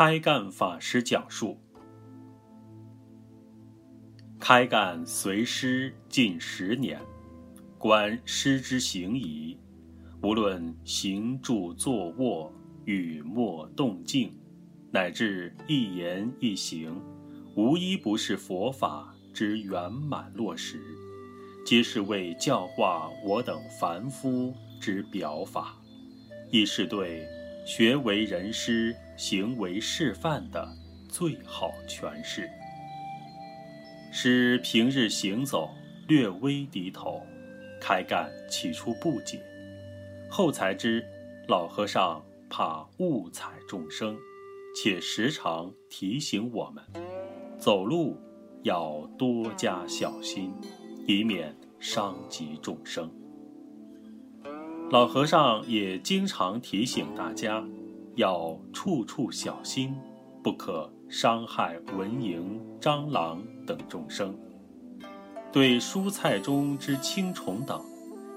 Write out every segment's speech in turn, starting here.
开干法师讲述：开干随师近十年，观师之行仪，无论行住坐卧、语默动静，乃至一言一行，无一不是佛法之圆满落实，皆是为教化我等凡夫之表法，亦是对学为人师。行为示范的最好诠释。使平日行走略微低头，开干起初不解，后才知老和尚怕误踩众生，且时常提醒我们，走路要多加小心，以免伤及众生。老和尚也经常提醒大家。要处处小心，不可伤害蚊蝇、蟑螂等众生。对蔬菜中之青虫等，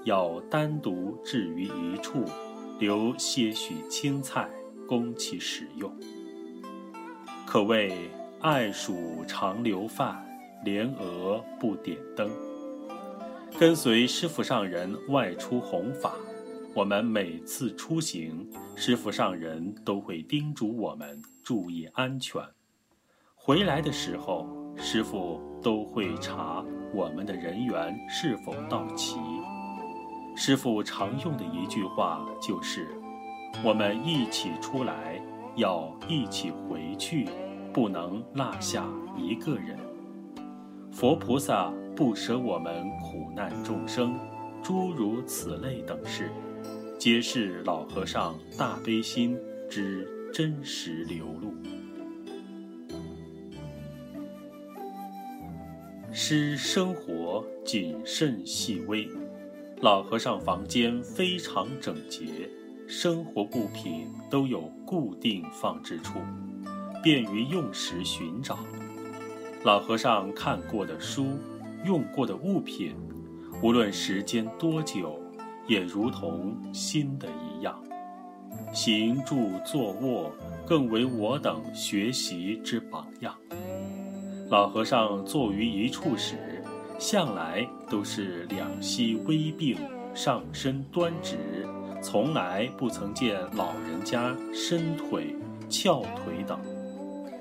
要单独置于一处，留些许青菜供其食用。可谓爱鼠常留饭，怜蛾不点灯。跟随师傅上人外出弘法。我们每次出行，师傅上人都会叮嘱我们注意安全。回来的时候，师傅都会查我们的人员是否到齐。师傅常用的一句话就是：“我们一起出来，要一起回去，不能落下一个人。”佛菩萨不舍我们苦难众生，诸如此类等事。皆是老和尚大悲心之真实流露。师生活谨慎细微，老和尚房间非常整洁，生活物品都有固定放置处，便于用时寻找。老和尚看过的书，用过的物品，无论时间多久。也如同新的一样，行住坐卧更为我等学习之榜样。老和尚坐于一处时，向来都是两膝微并，上身端直，从来不曾见老人家伸腿、翘腿等。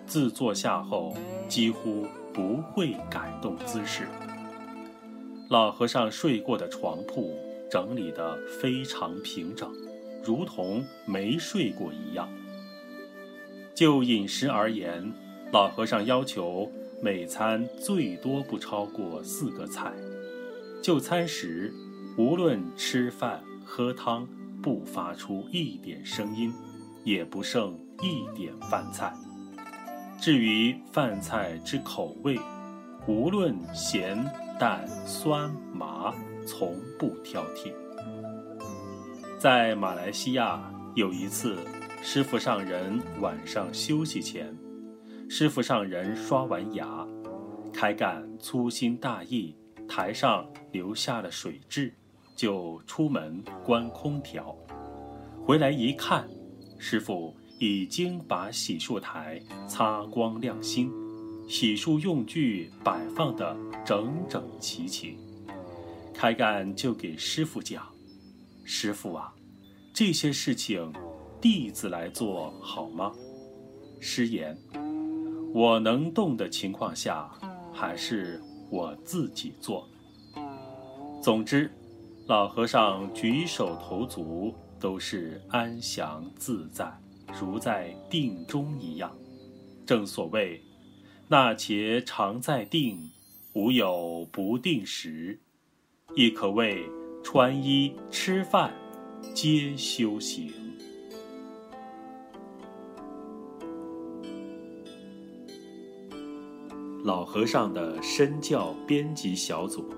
自坐下后，几乎不会改动姿势。老和尚睡过的床铺。整理得非常平整，如同没睡过一样。就饮食而言，老和尚要求每餐最多不超过四个菜。就餐时，无论吃饭喝汤，不发出一点声音，也不剩一点饭菜。至于饭菜之口味，无论咸淡酸麻。从不挑剔。在马来西亚有一次，师傅上人晚上休息前，师傅上人刷完牙，开干粗心大意，台上留下了水渍，就出门关空调。回来一看，师傅已经把洗漱台擦光亮新，洗漱用具摆放得整整齐齐。开干就给师傅讲：“师傅啊，这些事情弟子来做好吗？”师言：“我能动的情况下，还是我自己做。”总之，老和尚举手投足都是安详自在，如在定中一样。正所谓：“那且常在定，无有不定时。”亦可谓穿衣吃饭皆修行。老和尚的身教编辑小组。